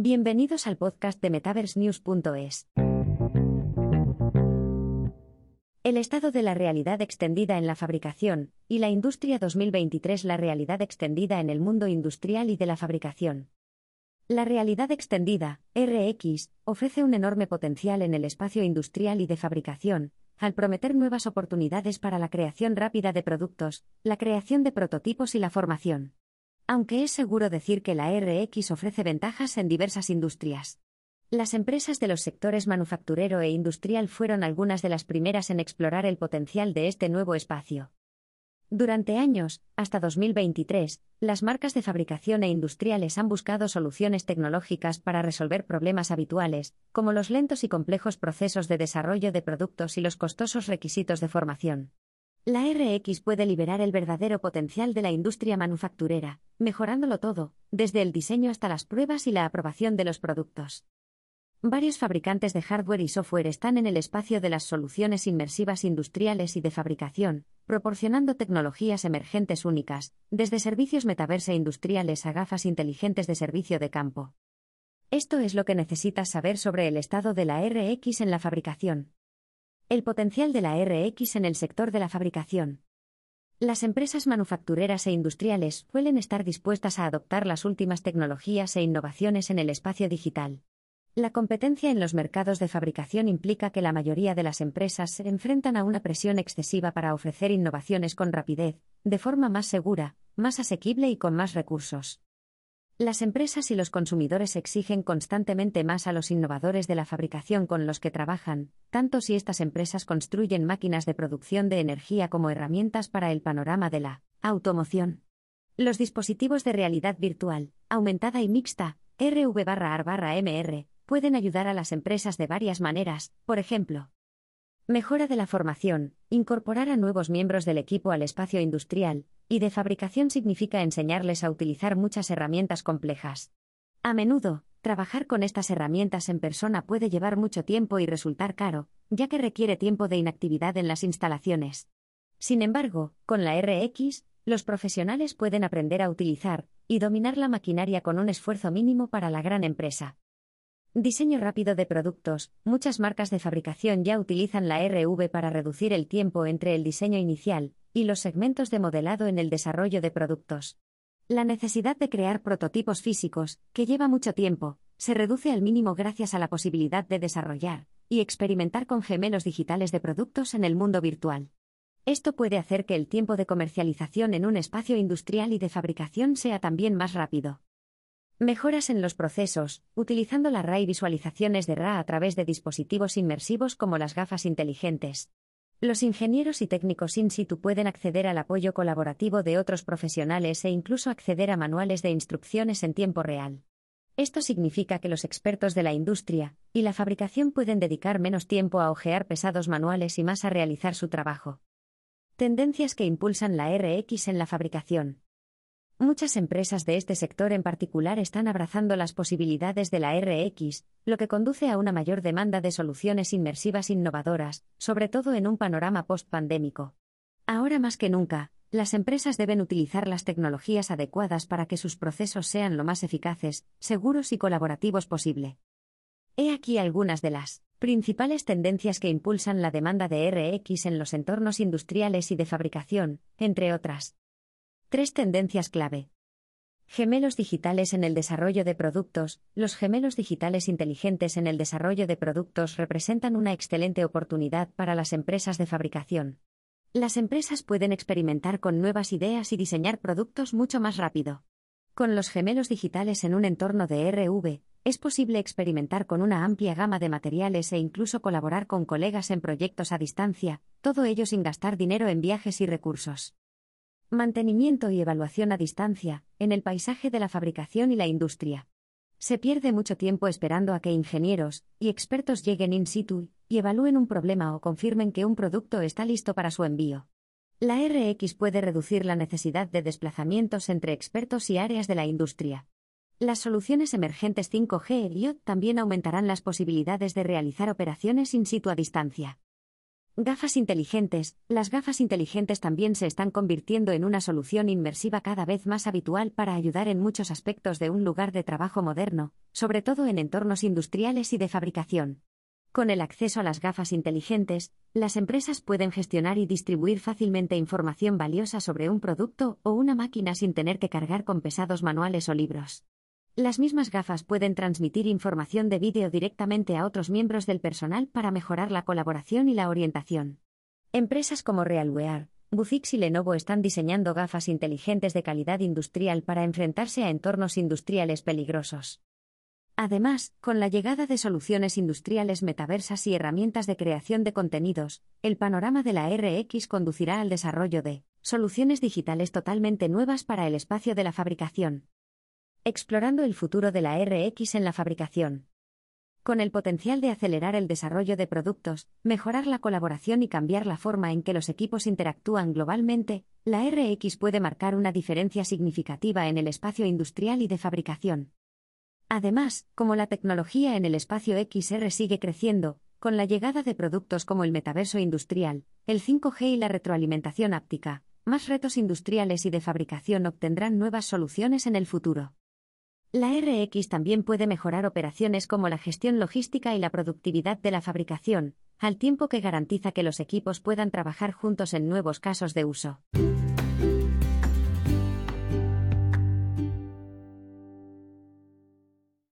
Bienvenidos al podcast de MetaverseNews.es. El estado de la realidad extendida en la fabricación y la industria 2023 La realidad extendida en el mundo industrial y de la fabricación. La realidad extendida, RX, ofrece un enorme potencial en el espacio industrial y de fabricación, al prometer nuevas oportunidades para la creación rápida de productos, la creación de prototipos y la formación. Aunque es seguro decir que la RX ofrece ventajas en diversas industrias. Las empresas de los sectores manufacturero e industrial fueron algunas de las primeras en explorar el potencial de este nuevo espacio. Durante años, hasta 2023, las marcas de fabricación e industriales han buscado soluciones tecnológicas para resolver problemas habituales, como los lentos y complejos procesos de desarrollo de productos y los costosos requisitos de formación. La RX puede liberar el verdadero potencial de la industria manufacturera, mejorándolo todo, desde el diseño hasta las pruebas y la aprobación de los productos. Varios fabricantes de hardware y software están en el espacio de las soluciones inmersivas industriales y de fabricación, proporcionando tecnologías emergentes únicas, desde servicios metaverse industriales a gafas inteligentes de servicio de campo. Esto es lo que necesitas saber sobre el estado de la RX en la fabricación. El potencial de la RX en el sector de la fabricación. Las empresas manufactureras e industriales suelen estar dispuestas a adoptar las últimas tecnologías e innovaciones en el espacio digital. La competencia en los mercados de fabricación implica que la mayoría de las empresas se enfrentan a una presión excesiva para ofrecer innovaciones con rapidez, de forma más segura, más asequible y con más recursos. Las empresas y los consumidores exigen constantemente más a los innovadores de la fabricación con los que trabajan, tanto si estas empresas construyen máquinas de producción de energía como herramientas para el panorama de la automoción. Los dispositivos de realidad virtual, aumentada y mixta, RV-AR-MR, pueden ayudar a las empresas de varias maneras, por ejemplo, mejora de la formación, incorporar a nuevos miembros del equipo al espacio industrial, y de fabricación significa enseñarles a utilizar muchas herramientas complejas. A menudo, trabajar con estas herramientas en persona puede llevar mucho tiempo y resultar caro, ya que requiere tiempo de inactividad en las instalaciones. Sin embargo, con la RX, los profesionales pueden aprender a utilizar y dominar la maquinaria con un esfuerzo mínimo para la gran empresa. Diseño rápido de productos. Muchas marcas de fabricación ya utilizan la RV para reducir el tiempo entre el diseño inicial y los segmentos de modelado en el desarrollo de productos. La necesidad de crear prototipos físicos, que lleva mucho tiempo, se reduce al mínimo gracias a la posibilidad de desarrollar y experimentar con gemelos digitales de productos en el mundo virtual. Esto puede hacer que el tiempo de comercialización en un espacio industrial y de fabricación sea también más rápido. Mejoras en los procesos, utilizando la RA y visualizaciones de RA a través de dispositivos inmersivos como las gafas inteligentes. Los ingenieros y técnicos in situ pueden acceder al apoyo colaborativo de otros profesionales e incluso acceder a manuales de instrucciones en tiempo real. Esto significa que los expertos de la industria y la fabricación pueden dedicar menos tiempo a ojear pesados manuales y más a realizar su trabajo. Tendencias que impulsan la RX en la fabricación. Muchas empresas de este sector en particular están abrazando las posibilidades de la RX, lo que conduce a una mayor demanda de soluciones inmersivas innovadoras, sobre todo en un panorama post-pandémico. Ahora más que nunca, las empresas deben utilizar las tecnologías adecuadas para que sus procesos sean lo más eficaces, seguros y colaborativos posible. He aquí algunas de las principales tendencias que impulsan la demanda de RX en los entornos industriales y de fabricación, entre otras. Tres tendencias clave. Gemelos digitales en el desarrollo de productos. Los gemelos digitales inteligentes en el desarrollo de productos representan una excelente oportunidad para las empresas de fabricación. Las empresas pueden experimentar con nuevas ideas y diseñar productos mucho más rápido. Con los gemelos digitales en un entorno de RV, es posible experimentar con una amplia gama de materiales e incluso colaborar con colegas en proyectos a distancia, todo ello sin gastar dinero en viajes y recursos. Mantenimiento y evaluación a distancia, en el paisaje de la fabricación y la industria. Se pierde mucho tiempo esperando a que ingenieros y expertos lleguen in situ y evalúen un problema o confirmen que un producto está listo para su envío. La RX puede reducir la necesidad de desplazamientos entre expertos y áreas de la industria. Las soluciones emergentes 5G y IoT también aumentarán las posibilidades de realizar operaciones in situ a distancia. Gafas inteligentes. Las gafas inteligentes también se están convirtiendo en una solución inmersiva cada vez más habitual para ayudar en muchos aspectos de un lugar de trabajo moderno, sobre todo en entornos industriales y de fabricación. Con el acceso a las gafas inteligentes, las empresas pueden gestionar y distribuir fácilmente información valiosa sobre un producto o una máquina sin tener que cargar con pesados manuales o libros. Las mismas gafas pueden transmitir información de vídeo directamente a otros miembros del personal para mejorar la colaboración y la orientación. Empresas como Realwear, Buzix y Lenovo están diseñando gafas inteligentes de calidad industrial para enfrentarse a entornos industriales peligrosos. Además, con la llegada de soluciones industriales metaversas y herramientas de creación de contenidos, el panorama de la RX conducirá al desarrollo de soluciones digitales totalmente nuevas para el espacio de la fabricación. Explorando el futuro de la RX en la fabricación. Con el potencial de acelerar el desarrollo de productos, mejorar la colaboración y cambiar la forma en que los equipos interactúan globalmente, la RX puede marcar una diferencia significativa en el espacio industrial y de fabricación. Además, como la tecnología en el espacio XR sigue creciendo, con la llegada de productos como el metaverso industrial, el 5G y la retroalimentación áptica, más retos industriales y de fabricación obtendrán nuevas soluciones en el futuro. La RX también puede mejorar operaciones como la gestión logística y la productividad de la fabricación, al tiempo que garantiza que los equipos puedan trabajar juntos en nuevos casos de uso.